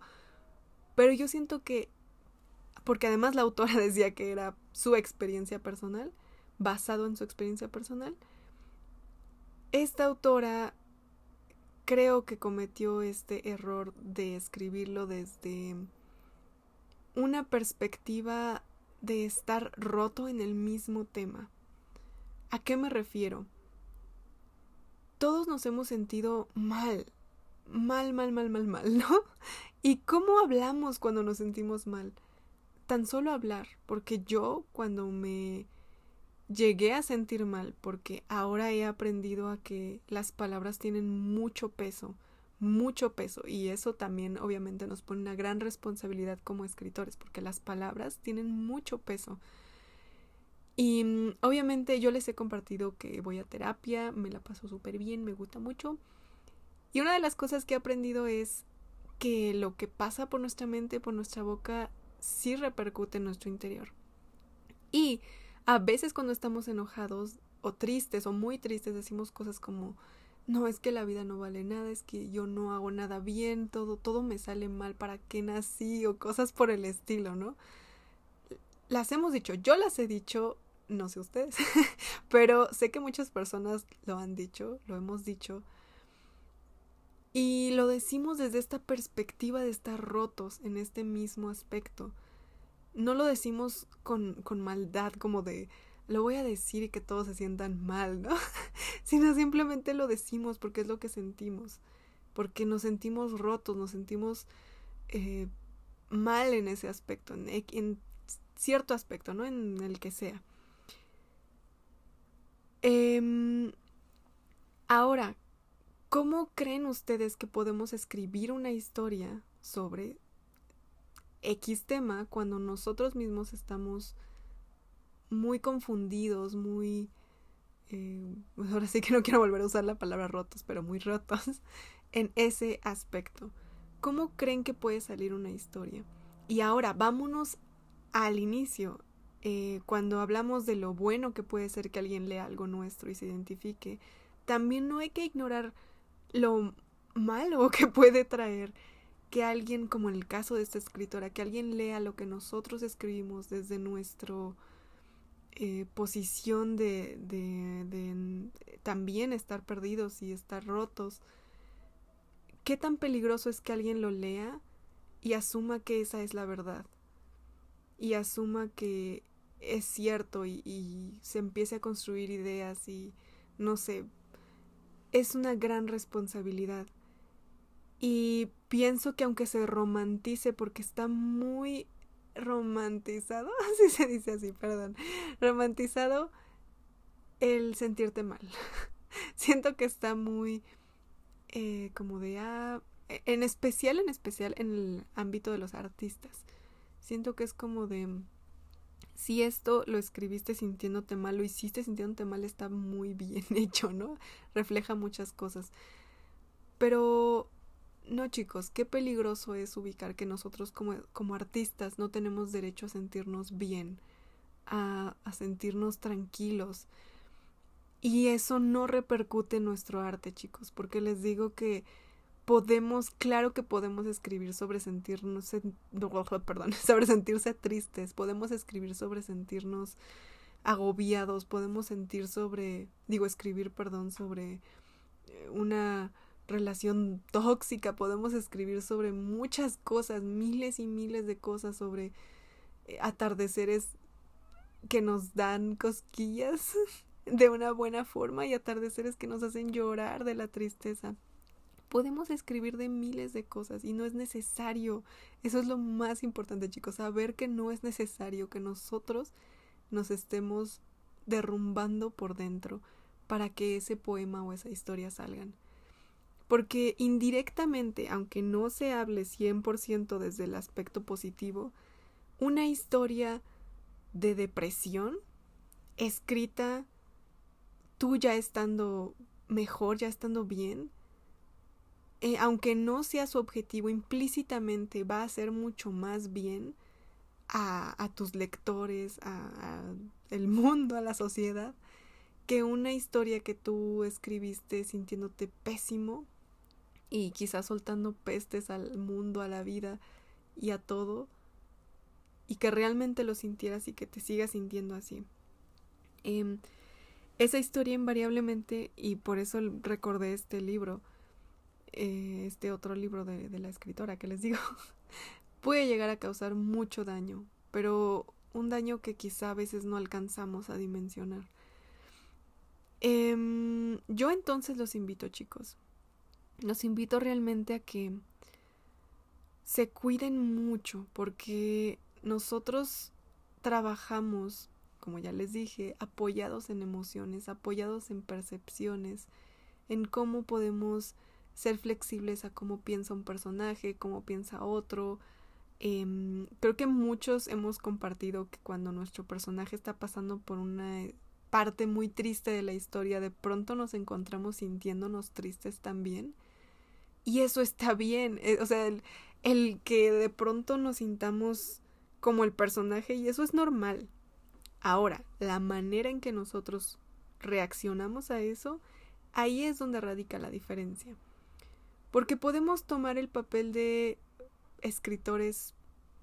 pero yo siento que, porque además la autora decía que era su experiencia personal, basado en su experiencia personal, esta autora creo que cometió este error de escribirlo desde una perspectiva de estar roto en el mismo tema. ¿A qué me refiero? Todos nos hemos sentido mal, mal, mal, mal, mal, mal, ¿no? ¿Y cómo hablamos cuando nos sentimos mal? Tan solo hablar, porque yo cuando me llegué a sentir mal porque ahora he aprendido a que las palabras tienen mucho peso, mucho peso y eso también obviamente nos pone una gran responsabilidad como escritores porque las palabras tienen mucho peso. Y mm, obviamente yo les he compartido que voy a terapia, me la paso súper bien, me gusta mucho. Y una de las cosas que he aprendido es que lo que pasa por nuestra mente, por nuestra boca, sí repercute en nuestro interior. Y a veces cuando estamos enojados o tristes o muy tristes decimos cosas como no es que la vida no vale nada, es que yo no hago nada bien, todo todo me sale mal, ¿para qué nací? o cosas por el estilo, ¿no? Las hemos dicho, yo las he dicho, no sé ustedes, pero sé que muchas personas lo han dicho, lo hemos dicho. Y lo decimos desde esta perspectiva de estar rotos en este mismo aspecto no lo decimos con, con maldad, como de lo voy a decir y que todos se sientan mal, ¿no? Sino simplemente lo decimos porque es lo que sentimos, porque nos sentimos rotos, nos sentimos eh, mal en ese aspecto, en, cierto aspecto, ¿no? En el que sea. Eh, ahora, ¿cómo creen ustedes que podemos escribir una historia sobre X tema cuando nosotros mismos estamos muy confundidos, muy... Eh, ahora sí que no quiero volver a usar la palabra rotos, pero muy rotos en ese aspecto. ¿Cómo creen que puede salir una historia? Y ahora vámonos al inicio, eh, cuando hablamos de lo bueno que puede ser que alguien lea algo nuestro y se identifique, también no hay que ignorar lo malo que puede traer que alguien, como en el caso de esta escritora, que alguien lea lo que nosotros escribimos desde nuestra eh, posición de, de, también estar perdidos y estar rotos, ¿qué tan peligroso es que alguien lo lea y asuma que esa es la verdad? Y asuma que es cierto y, y se empiece a construir ideas y no sé, es una gran responsabilidad. Y pienso que aunque se romantice, porque está muy romantizado, así se dice así, perdón, romantizado el sentirte mal. Siento que está muy eh, como de, ah, e, en especial, en especial en el ámbito de los artistas. Siento que es como de, si esto lo escribiste sintiéndote mal, lo hiciste sintiéndote mal, está muy bien hecho, ¿no? Refleja muchas cosas. Pero no chicos, qué peligroso es ubicar que nosotros como, como artistas no tenemos derecho a sentirnos bien, a, a sentirnos tranquilos. Y eso no repercute en nuestro arte, chicos, porque les digo que podemos, claro que podemos escribir sobre sentirnos, perdón, sobre sentirse tristes, podemos escribir sobre sentirnos agobiados, podemos sentir sobre, digo, escribir, perdón, sobre eh, una relación tóxica, podemos escribir sobre muchas cosas, miles y miles de cosas, sobre eh, atardeceres que nos dan cosquillas de una buena forma y atardeceres que nos hacen llorar de la tristeza. Podemos escribir de miles de cosas y no es necesario. Eso es lo más importante, chicos, saber que no es necesario que nosotros nos estemos derrumbando por dentro para que ese poema o esa historia salgan. Porque indirectamente, aunque no se hable 100% desde el aspecto positivo, una historia de depresión escrita tú ya estando mejor, ya estando bien, eh, aunque no sea su objetivo, implícitamente va a hacer mucho más bien a, tus lectores, a, el mundo, a la sociedad, que una historia que tú escribiste sintiéndote pésimo y quizás soltando pestes al mundo, a la vida y a todo, y que realmente lo sintieras y que te sigas sintiendo así. Eh, esa historia invariablemente, y por eso recordé este libro, eh, este otro libro de, de la escritora que les digo, puede llegar a causar mucho daño, pero un daño que quizá a veces no alcanzamos a dimensionar. Eh, yo entonces los invito, chicos. Los invito realmente a que se cuiden mucho porque nosotros trabajamos como ya les dije, apoyados en emociones, apoyados en percepciones, en cómo podemos ser flexibles a cómo piensa un personaje, cómo piensa otro. Eh, creo que muchos hemos compartido que cuando nuestro personaje está pasando por una parte muy triste de la historia, de pronto nos encontramos sintiéndonos tristes también. Y eso está bien. Eh, o sea, el, el que de pronto nos sintamos como el personaje, y eso es normal. Ahora, la manera en que nosotros reaccionamos a eso, ahí es donde radica la diferencia. Porque podemos tomar el papel de escritores,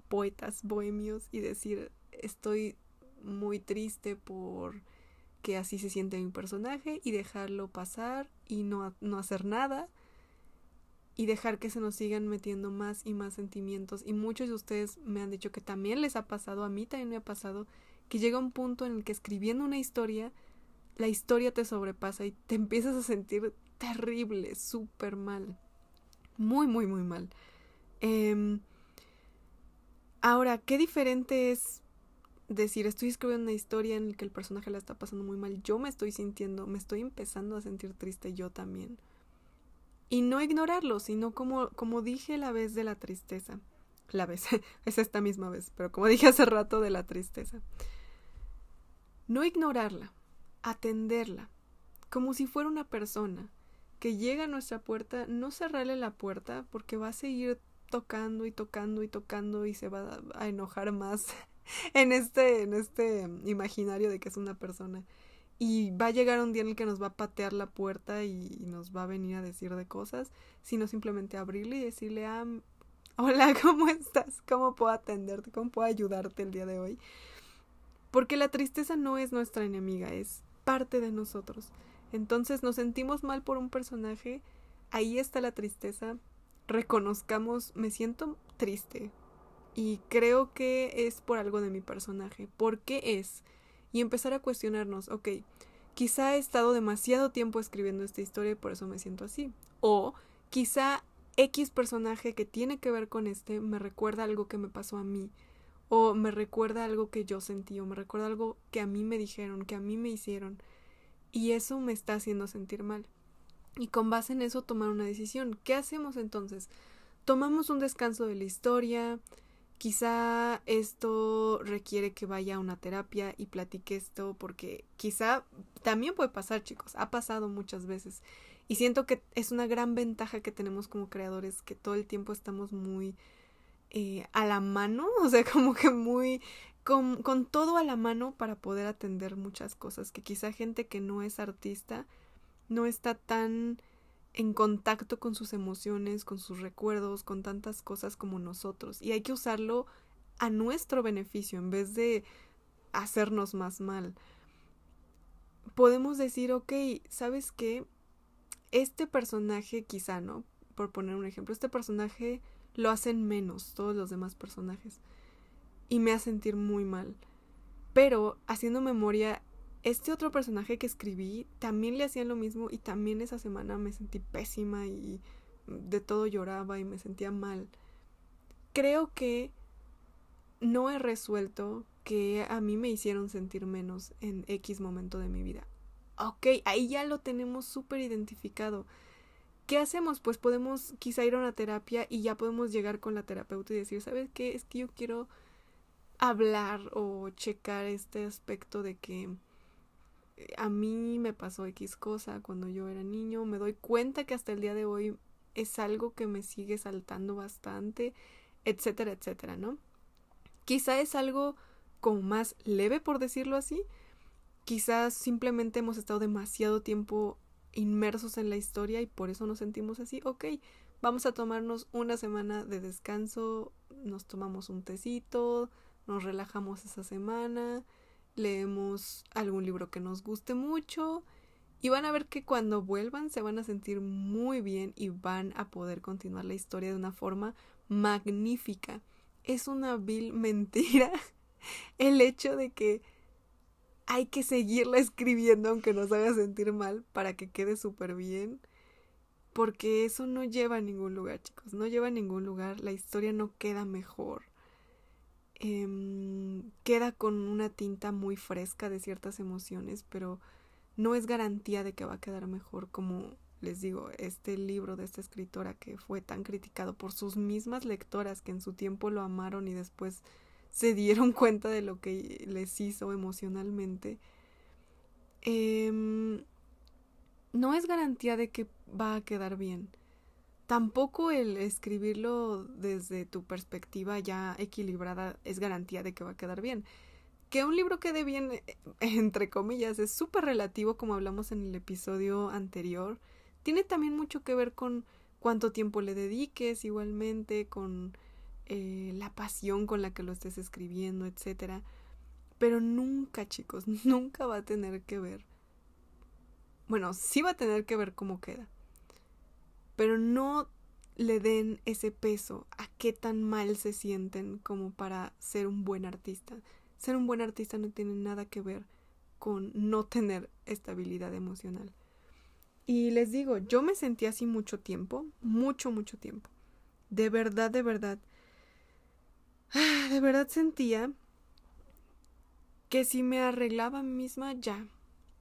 poetas, bohemios y decir, estoy muy triste por que así se siente mi personaje y dejarlo pasar y no, no hacer nada y dejar que se nos sigan metiendo más y más sentimientos. Y muchos de ustedes me han dicho que también les ha pasado, a mí también me ha pasado, que llega un punto en el que escribiendo una historia, la historia te sobrepasa y te empiezas a sentir terrible, súper mal. Muy, muy, muy mal. Eh, ahora, qué diferente es decir, estoy escribiendo una historia en la que el personaje la está pasando muy mal. Yo me estoy sintiendo, me estoy empezando a sentir triste yo también. Y no ignorarlo, sino como, como dije la vez de la tristeza. La vez, es esta misma vez, pero como dije hace rato de la tristeza. No ignorarla, atenderla, como si fuera una persona que llega a nuestra puerta, no cerrarle la puerta porque va a seguir tocando y tocando y tocando y se va a enojar más en este en este imaginario de que es una persona y va a llegar un día en el que nos va a patear la puerta y nos va a venir a decir de cosas, sino simplemente abrirle y decirle, ah, hola, ¿cómo estás? ¿Cómo puedo atenderte? ¿Cómo puedo ayudarte el día de hoy? Porque la tristeza no es nuestra enemiga, es parte de nosotros. Entonces nos sentimos mal por un personaje, ahí está la tristeza, reconozcamos, me siento triste y creo que es por algo de mi personaje. ¿Por qué es? Y empezar a cuestionarnos, ok, quizá he estado demasiado tiempo escribiendo esta historia y por eso me siento así. O quizá X personaje que tiene que ver con este me recuerda algo que me pasó a mí o me recuerda algo que yo sentí o me recuerda algo que a mí me dijeron, que a mí me hicieron y eso me está haciendo sentir mal. Y con base en eso tomar una decisión. ¿Qué hacemos entonces? Tomamos un descanso de la historia, quizá esto requiere que vaya a una terapia y platique esto porque quizá también puede pasar chicos, ha pasado muchas veces. Y siento que es una gran ventaja que tenemos como creadores que todo el tiempo estamos muy eh, a la mano, o sea, como que muy con, con todo a la mano para poder atender muchas cosas que quizá gente que no es artista no está tan en contacto con sus emociones, con sus recuerdos, con tantas cosas como nosotros. Y hay que usarlo a nuestro beneficio en vez de hacernos más mal. Podemos decir, ok, ¿sabes qué? Este personaje quizá, ¿no? Por poner un ejemplo, este personaje lo hacen menos todos los demás personajes. Y me hace sentir muy mal. Pero haciendo memoria, este otro personaje que escribí también le hacían lo mismo y también esa semana me sentí pésima y de todo lloraba y me sentía mal. Creo que no he resuelto que a mí me hicieron sentir menos en X momento de mi vida. Ok, ahí ya lo tenemos súper identificado. ¿Qué hacemos? Pues podemos quizá ir a una terapia y ya podemos llegar con la terapeuta y decir, ¿sabes qué? Es que yo quiero hablar o checar este aspecto de que a mí me pasó X cosa cuando yo era niño, me doy cuenta que hasta el día de hoy es algo que me sigue saltando bastante, etcétera, etcétera, ¿no? Quizá es algo como más leve, por decirlo así. Quizás simplemente hemos estado demasiado tiempo inmersos en la historia y por eso nos sentimos así. Ok, vamos a tomarnos una semana de descanso, nos tomamos un tecito, nos relajamos esa semana, leemos algún libro que nos guste mucho y van a ver que cuando vuelvan se van a sentir muy bien y van a poder continuar la historia de una forma magnífica. Es una vil mentira el hecho de que hay que seguirla escribiendo aunque nos haga sentir mal para que quede súper bien. Porque eso no lleva a ningún lugar, chicos. No lleva a ningún lugar. La historia no queda mejor. Em, queda con una tinta muy fresca de ciertas emociones, pero no es garantía de que va a quedar mejor como les digo, este libro de esta escritora que fue tan criticado por sus mismas lectoras que en su tiempo lo amaron y después se dieron cuenta de lo que les hizo emocionalmente, em, no es garantía de que va a quedar bien tampoco el escribirlo desde tu perspectiva ya equilibrada es garantía de que va a quedar bien. Que un libro quede bien, eh, entre comillas, es súper relativo como hablamos en el episodio anterior. Tiene también mucho que ver con cuánto tiempo le dediques, igualmente, con eh, la pasión con la que lo estés escribiendo, etcétera. Pero nunca, chicos, nunca va a tener que ver. Bueno, sí va a tener que ver cómo queda pero no le den ese peso a qué tan mal se sienten como para ser un buen artista. Ser un buen artista no tiene nada que ver con no tener estabilidad emocional. Y les digo, yo me sentí así mucho tiempo, mucho, mucho tiempo. De verdad, de verdad. De verdad sentía que si me arreglaba a mí misma, ya,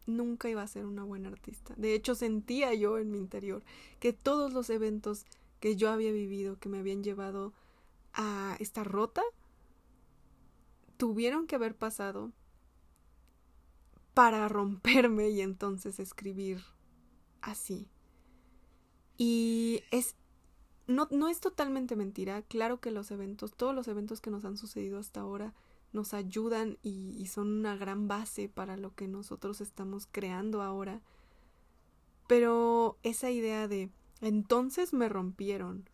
nunca iba a ser una buena artista. De hecho, sentía yo en mi interior que todos los eventos que yo había vivido, que me habían llevado a estar rota, tuvieron que haber pasado para romperme y entonces escribir así. Y es no, no es totalmente mentira, claro que los eventos, todos los eventos que nos han sucedido hasta ahora, nos ayudan y, son una gran base para lo que nosotros estamos creando ahora. Pero esa idea de entonces me rompieron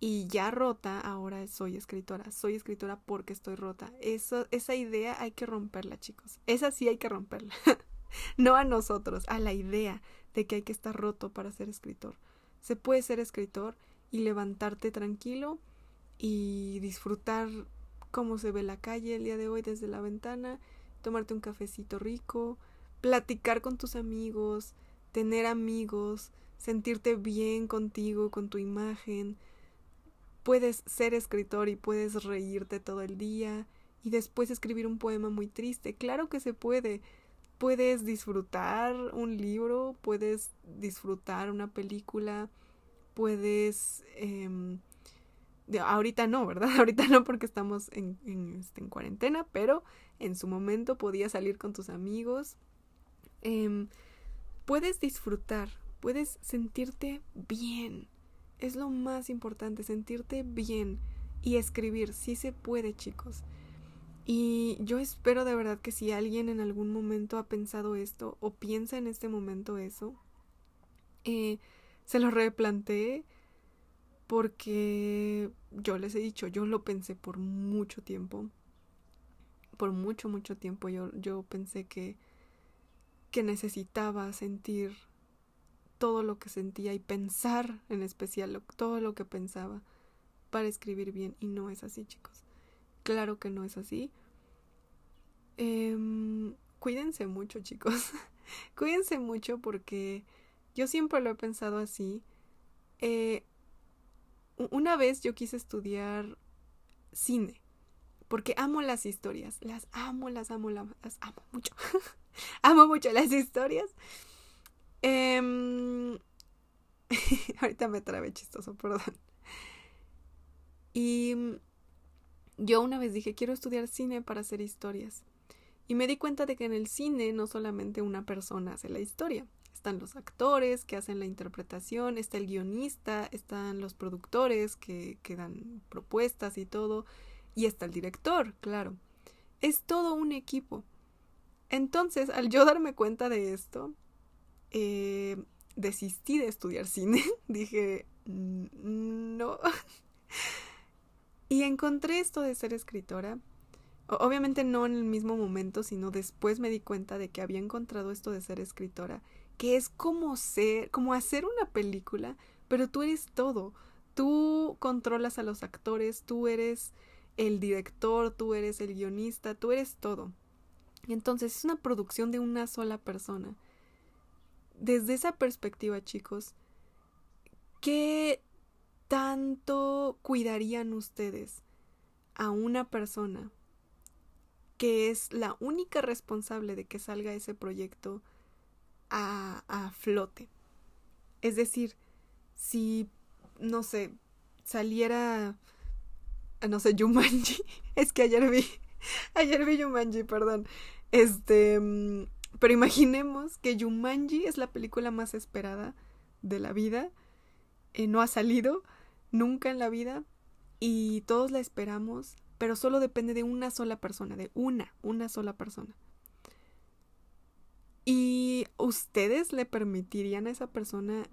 y ya rota, ahora soy escritora. Soy escritora porque estoy rota. Eso, esa idea hay que romperla, chicos. Esa sí hay que romperla. no a nosotros, a la idea de que hay que estar roto para ser escritor. Se puede ser escritor y levantarte tranquilo y disfrutar cómo se ve la calle el día de hoy desde la ventana, tomarte un cafecito rico, platicar con tus amigos, tener amigos, sentirte bien contigo, con tu imagen. Puedes ser escritor y puedes reírte todo el día y después escribir un poema muy triste. Claro que se puede. Puedes disfrutar un libro, puedes disfrutar una película, puedes eh, ahorita no, ¿verdad? Ahorita no porque estamos en, en, este, en, cuarentena, pero en su momento podías salir con tus amigos. Em, puedes disfrutar, puedes sentirte bien. Es lo más importante, sentirte bien y escribir. Sí se puede, chicos. Y yo espero de verdad que si alguien en algún momento ha pensado esto o piensa en este momento eso, eh, se lo replantee porque yo les he dicho, yo lo pensé por mucho tiempo, por mucho, mucho tiempo yo, yo pensé que, que necesitaba sentir todo lo que sentía y pensar en especial todo lo que pensaba para escribir bien y no es así chicos. Claro que no es así. Em, cuídense mucho, chicos. cuídense mucho porque yo siempre lo he pensado así. Eh, una vez yo quise estudiar cine porque amo las historias. Las amo, las amo, las amo mucho. amo mucho las historias. Em, ahorita me trabé chistoso, perdón. Y yo una vez dije, quiero estudiar cine para hacer historias. Y me di cuenta de que en el cine no solamente una persona hace la historia. Están los actores que hacen la interpretación, está el guionista, están los productores que, que dan propuestas y todo, y está el director, claro. Es todo un equipo. Entonces, al yo darme cuenta de esto, eh, desistí de estudiar cine. Dije, no. y encontré esto de ser escritora Obviamente no en el mismo momento, sino después me di cuenta de que había encontrado esto de ser escritora, que es como ser, como hacer una película, pero tú eres todo. Tú controlas a los actores, tú eres el director, tú eres el guionista, tú eres todo. Entonces es una producción de una sola persona. Desde esa perspectiva, chicos, ¿qué tanto cuidarían ustedes a una persona que es la única responsable de que salga ese proyecto a, flote. Es decir, si, no sé, saliera, no sé, Jumanji, es que ayer vi, ayer vi Jumanji, perdón, este, mm, pero imaginemos que Jumanji es la película más esperada de la vida, eh, no ha salido nunca en la vida y todos la esperamos pero solo depende de una sola persona, de una, una sola persona. ¿Y ustedes le permitirían a esa persona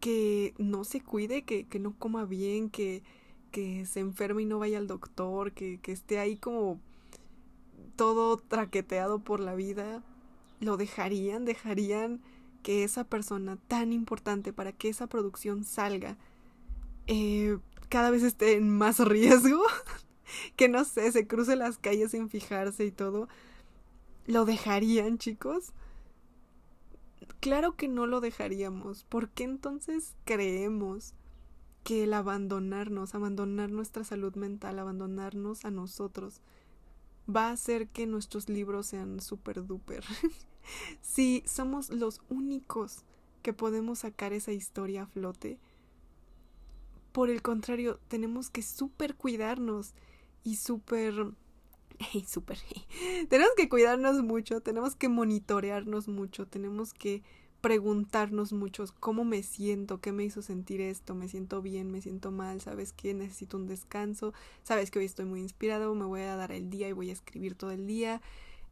que no se cuide, que, que no coma bien, que, que, se enferme y no vaya al doctor, que, que esté ahí como todo traqueteado por la vida? ¿Lo dejarían? ¿Dejarían que esa persona tan importante para que esa producción salga eh, cada vez esté en más riesgo, que no sé, se cruce las calles sin fijarse y todo, ¿lo dejarían, chicos? Claro que no lo dejaríamos. ¿Por qué entonces creemos que el abandonarnos, abandonar nuestra salud mental, abandonarnos a nosotros, va a hacer que nuestros libros sean súper duper? si somos los únicos que podemos sacar esa historia a flote, por el contrario, tenemos que súper cuidarnos y súper... Hey, súper... tenemos que cuidarnos mucho, tenemos que monitorearnos mucho, tenemos que preguntarnos mucho cómo me siento, qué me hizo sentir esto, me siento bien, me siento mal, sabes que necesito un descanso, sabes que hoy estoy muy inspirado, me voy a dar el día y voy a escribir todo el día.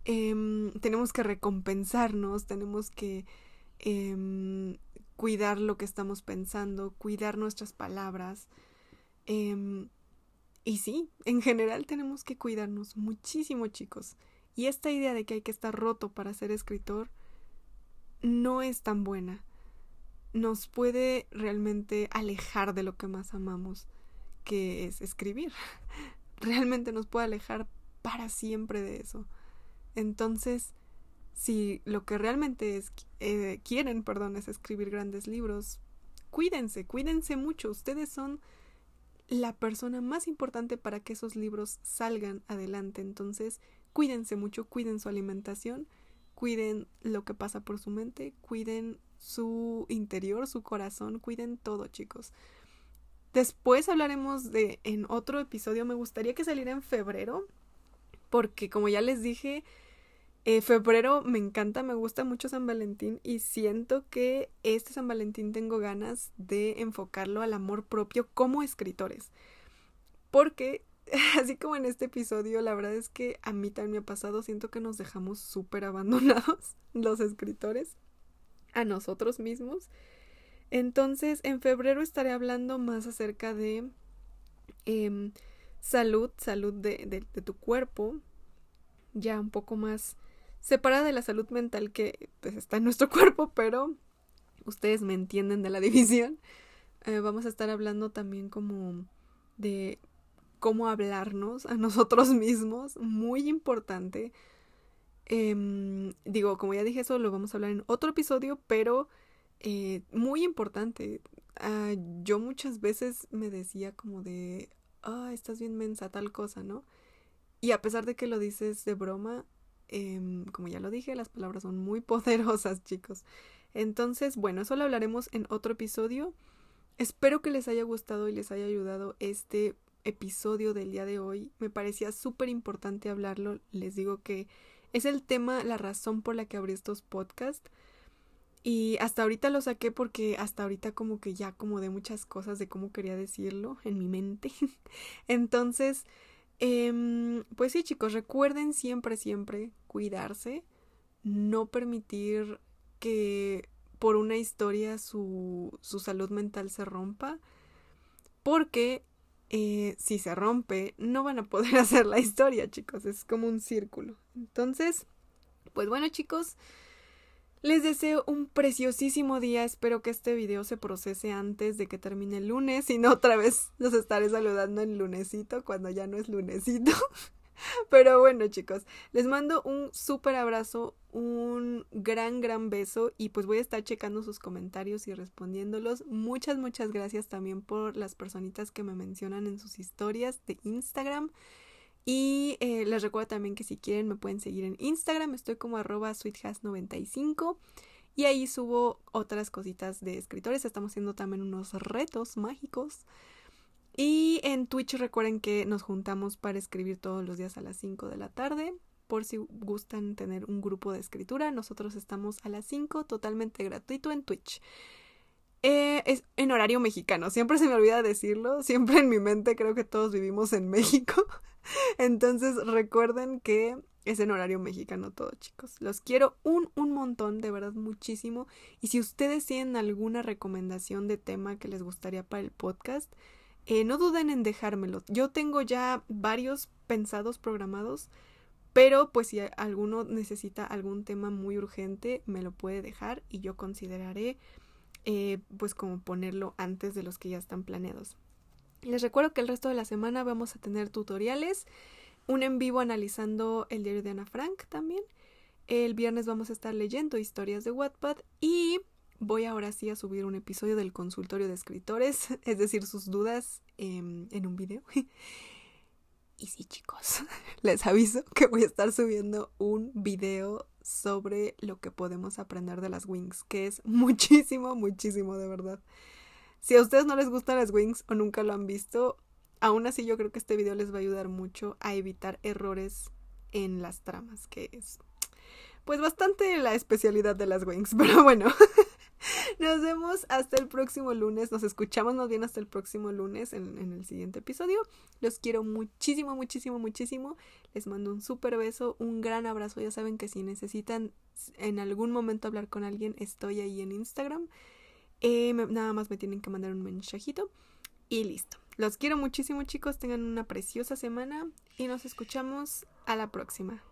Em, tenemos que recompensarnos, tenemos que eh, cuidar lo que estamos pensando, cuidar nuestras palabras. Em, y sí, en general tenemos que cuidarnos muchísimo, chicos. Y esta idea de que hay que estar roto para ser escritor no es tan buena. Nos puede realmente alejar de lo que más amamos, que es escribir. Realmente nos puede alejar para siempre de eso. Entonces, si lo que realmente es, eh, quieren, perdón, es escribir grandes libros, cuídense, cuídense mucho. Ustedes son la persona más importante para que esos libros salgan adelante. Entonces, cuídense mucho, cuiden su alimentación, cuiden lo que pasa por su mente, cuiden su interior, su corazón, cuiden todo, chicos. Después hablaremos de en otro episodio, me gustaría que saliera en febrero, porque como ya les dije, eh, febrero me encanta, me gusta mucho San Valentín y siento que este San Valentín tengo ganas de enfocarlo al amor propio como escritores. Porque, así como en este episodio, la verdad es que a mí también me ha pasado, siento que nos dejamos súper abandonados los escritores a nosotros mismos. Entonces, en febrero estaré hablando más acerca de em, salud, salud de, de tu cuerpo, ya un poco más separada de la salud mental que pues, está en nuestro cuerpo, pero ustedes me entienden de la división. Eh, vamos a estar hablando también como de cómo hablarnos a nosotros mismos, muy importante. Em, digo, como ya dije, eso lo vamos a hablar en otro episodio, pero eh, muy importante. Ah, yo muchas veces me decía como de, ah, estás bien mensa, tal cosa, ¿no? Y a pesar de que lo dices de broma, em, como ya lo dije, las palabras son muy poderosas, chicos. Entonces, bueno, eso lo hablaremos en otro episodio. Espero que les haya gustado y les haya ayudado este episodio del día de hoy. Me parecía súper importante hablarlo. Les digo que es el tema, la razón por la que abrí estos podcasts. Y hasta ahorita lo saqué porque hasta ahorita como que ya como de muchas cosas de cómo quería decirlo en mi mente. Entonces, eh, pues sí chicos, recuerden siempre, siempre cuidarse, no permitir que por una historia su, su salud mental se rompa, porque eh, si se rompe, no van a poder hacer la historia, chicos. Es como un círculo. Entonces, pues bueno, chicos, les deseo un preciosísimo día. Espero que este video se procese antes de que termine el lunes. Y no otra vez los estaré saludando en lunesito cuando ya no es lunesito. Pero bueno, chicos, les mando un súper abrazo, un gran, gran beso y pues voy a estar checando sus comentarios y respondiéndolos. Muchas, muchas gracias también por las personitas que me mencionan en sus historias de Instagram. Y eh, les recuerdo también que si quieren me pueden seguir en Instagram, estoy como arroba sweethas95 y ahí subo otras cositas de escritores. Estamos haciendo también unos retos mágicos. Y en Twitch recuerden que nos juntamos para escribir todos los días a las 5 de la tarde. Por si gustan tener un grupo de escritura, nosotros estamos a las 5 totalmente gratuito en Twitch. Eh, es en horario mexicano, siempre se me olvida decirlo, siempre en mi mente creo que todos vivimos en México. Entonces recuerden que es en horario mexicano todo, chicos. Los quiero un, un montón, de verdad, muchísimo. Y si ustedes tienen alguna recomendación de tema que les gustaría para el podcast, eh, no duden en dejármelo. Yo tengo ya varios pensados programados, pero pues si alguno necesita algún tema muy urgente, me lo puede dejar y yo consideraré eh, pues como ponerlo antes de los que ya están planeados. Les recuerdo que el resto de la semana vamos a tener tutoriales, un en vivo analizando el diario de Ana Frank también. El viernes vamos a estar leyendo historias de Wattpad y voy ahora sí a subir un episodio del consultorio de escritores, es decir, sus dudas en un video. Y sí, chicos, les aviso que voy a estar subiendo un video sobre lo que podemos aprender de las wings, que es muchísimo, muchísimo de verdad. Si a ustedes no les gustan las wings o nunca lo han visto, aún así yo creo que este video les va a ayudar mucho a evitar errores en las tramas, que es pues bastante la especialidad de las wings, pero bueno. Nos vemos hasta el próximo lunes. Nos escuchamos más bien hasta el próximo lunes en, el siguiente episodio. Los quiero muchísimo, muchísimo, muchísimo. Les mando un súper beso, un gran abrazo. Ya saben que si necesitan en algún momento hablar con alguien, estoy ahí en Instagram. Eh, nada más me tienen que mandar un mensajito. Y listo. Los quiero muchísimo chicos. Tengan una preciosa semana y nos escuchamos a la próxima.